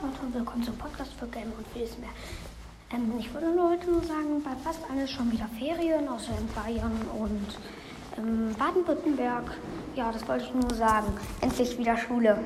Leute und willkommen zum Podcast für Game und vieles mehr. Ähm, ich würde nur heute nur sagen, bei fast alles schon wieder Ferien, außer in Bayern und ähm, Baden-Württemberg. Ja, das wollte ich nur sagen. Endlich wieder Schule.